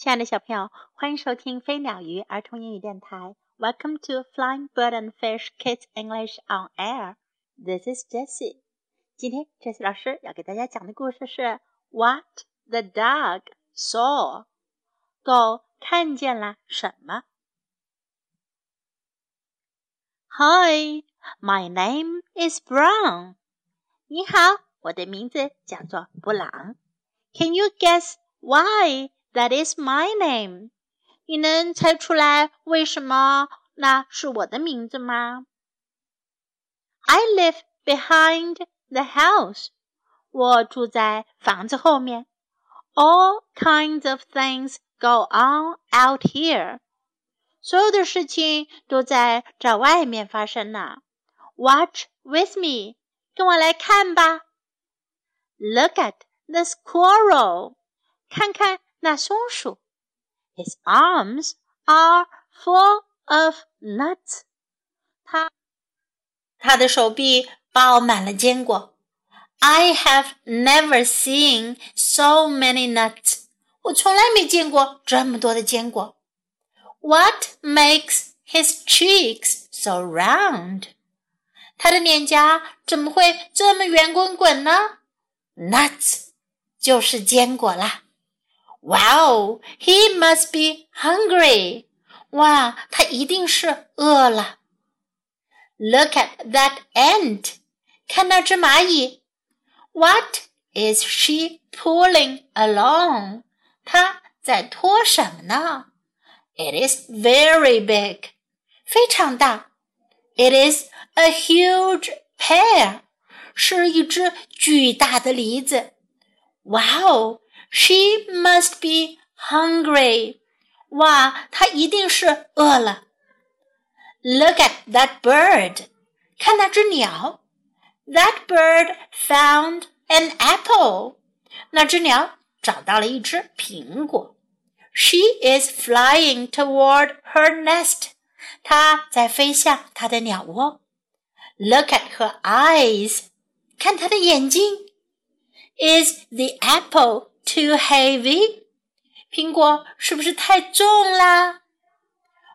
亲爱的小朋友，欢迎收听飞鸟鱼儿童英语电台。Welcome to Flying Bird and Fish Kids English on Air. This is Jessie. 今天 Jessie 老师要给大家讲的故事是 What the Dog Saw。狗看见了什么？Hi, my name is Brown. 你好，我的名字叫做布朗。Can you guess why that is my name. 你能猜出来为什么那是我的名字吗？I live behind the house. 我住在房子后面。All kinds of things go on out here. 所有的事情都在这外面发生呢。Watch with me. 跟我来看吧。Look at the squirrel. 看看 那松鼠，His arms are full of nuts。他他的手臂包满了坚果。I have never seen so many nuts。我从来没见过这么多的坚果。What makes his cheeks so round？他的脸颊怎么会这么圆滚滚呢？Nuts 就是坚果啦。 Wow, he must be hungry. 哇，他一定是饿了。Look at that ant. 看那只蚂蚁。What is she pulling along? 她在拖什么呢？It is very big. 非常大。It is a huge pear. 是一只巨大的梨子。Wow! She must be hungry. 哇，她一定是饿了。Look at that bird. 看那只鸟。That bird found an apple. 那只鸟找到了一只苹果。She is flying toward her nest. 她在飞向她的鸟窝。Look at her eyes. 看她的眼睛。Is the apple too heavy？苹果是不是太重啦？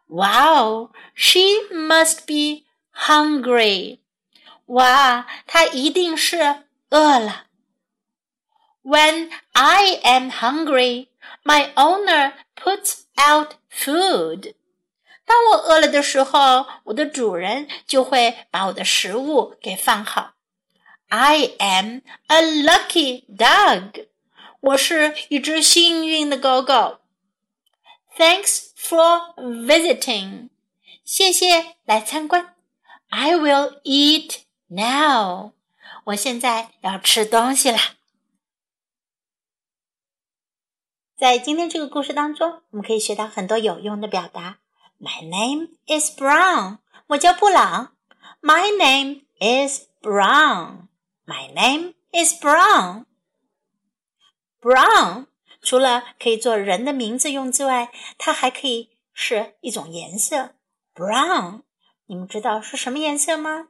Wow, she must be hungry. 哇，她一定是饿了。When I am hungry, my owner puts out food. 当我饿了的时候，我的主人就会把我的食物给放好。I am a lucky dog. 我是一只幸运的狗狗。Thanks for visiting，谢谢来参观。I will eat now，我现在要吃东西了。在今天这个故事当中，我们可以学到很多有用的表达。My name is Brown，我叫布朗。My name is Brown。My name is Brown。 Brown 除了可以做人的名字用之外，它还可以是一种颜色。Brown，你们知道是什么颜色吗？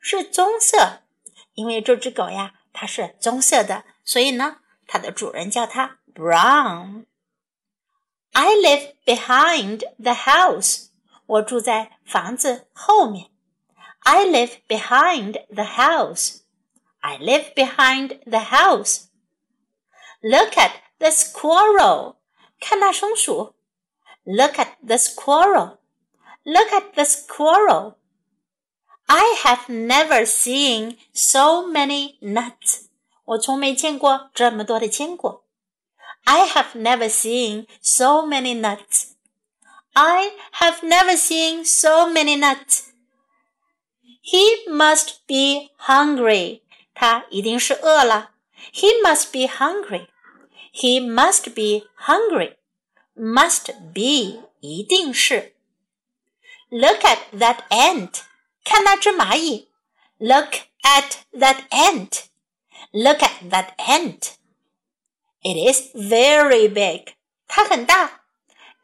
是棕色。因为这只狗呀，它是棕色的，所以呢，它的主人叫它 Brown。I live behind the house。我住在房子后面。I live behind the house。I live behind the house。Look at the squirrel. 看那松鼠。Look at the squirrel. Look at the squirrel. I have never seen so many nuts. 我从没见过这么多的坚果。I have never seen so many nuts. I have never seen so many nuts. He must be hungry. 他一定是饿了。He must be hungry. He must be hungry. Must be 一定是。Look at that ant. 看那只蚂蚁。Look at that ant. Look at that ant. It is very big. 它很大。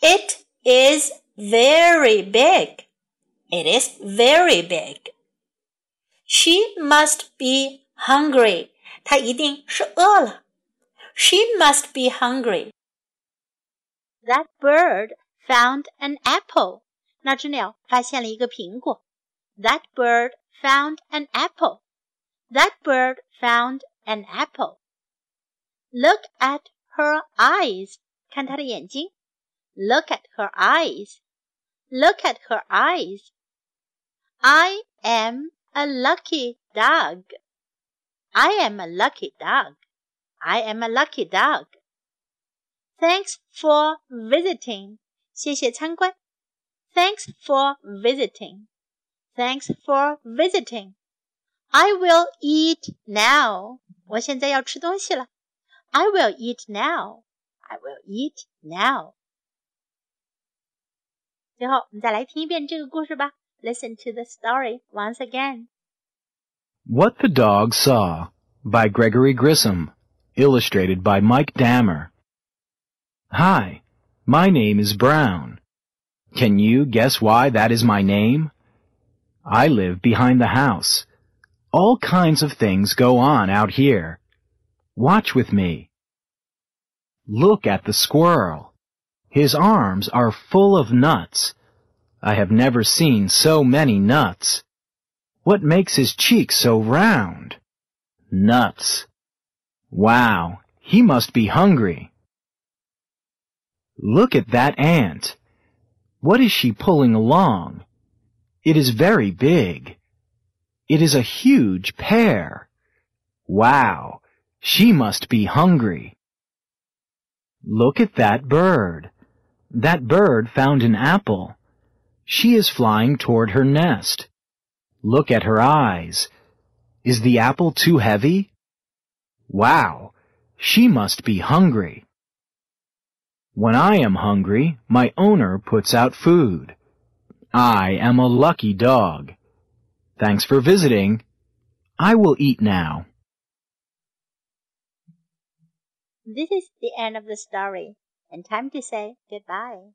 It is very big. It is very big. She must be hungry. 她一定是饿了。 She must be hungry. That bird found an apple. 那只鸟发现了一个苹果。That bird found an apple. That bird found an apple. Look at her eyes. 看她的眼睛。Look at her eyes. Look at her eyes. I am a lucky dog. I am a lucky dog. I am a lucky dog. Thanks for visiting. 谢谢参观。Thanks for visiting. Thanks for visiting. I will eat now. 我现在要吃东西了。I will eat now. I will eat now. 最后，我们再来听一遍这个故事吧。Listen to the story once again. What the Dog Saw by Gregory Grissom. Illustrated by Mike Dammer. Hi, my name is Brown. Can you guess why that is my name? I live behind the house. All kinds of things go on out here. Watch with me. Look at the squirrel. His arms are full of nuts. I have never seen so many nuts. What makes his cheeks so round? Nuts. Wow, he must be hungry. Look at that ant. What is she pulling along? It is very big. It is a huge pear. Wow, she must be hungry. Look at that bird. That bird found an apple. She is flying toward her nest. Look at her eyes. Is the apple too heavy? Wow, she must be hungry. When I am hungry, my owner puts out food. I am a lucky dog. Thanks for visiting. I will eat now. This is the end of the story, and time to say goodbye.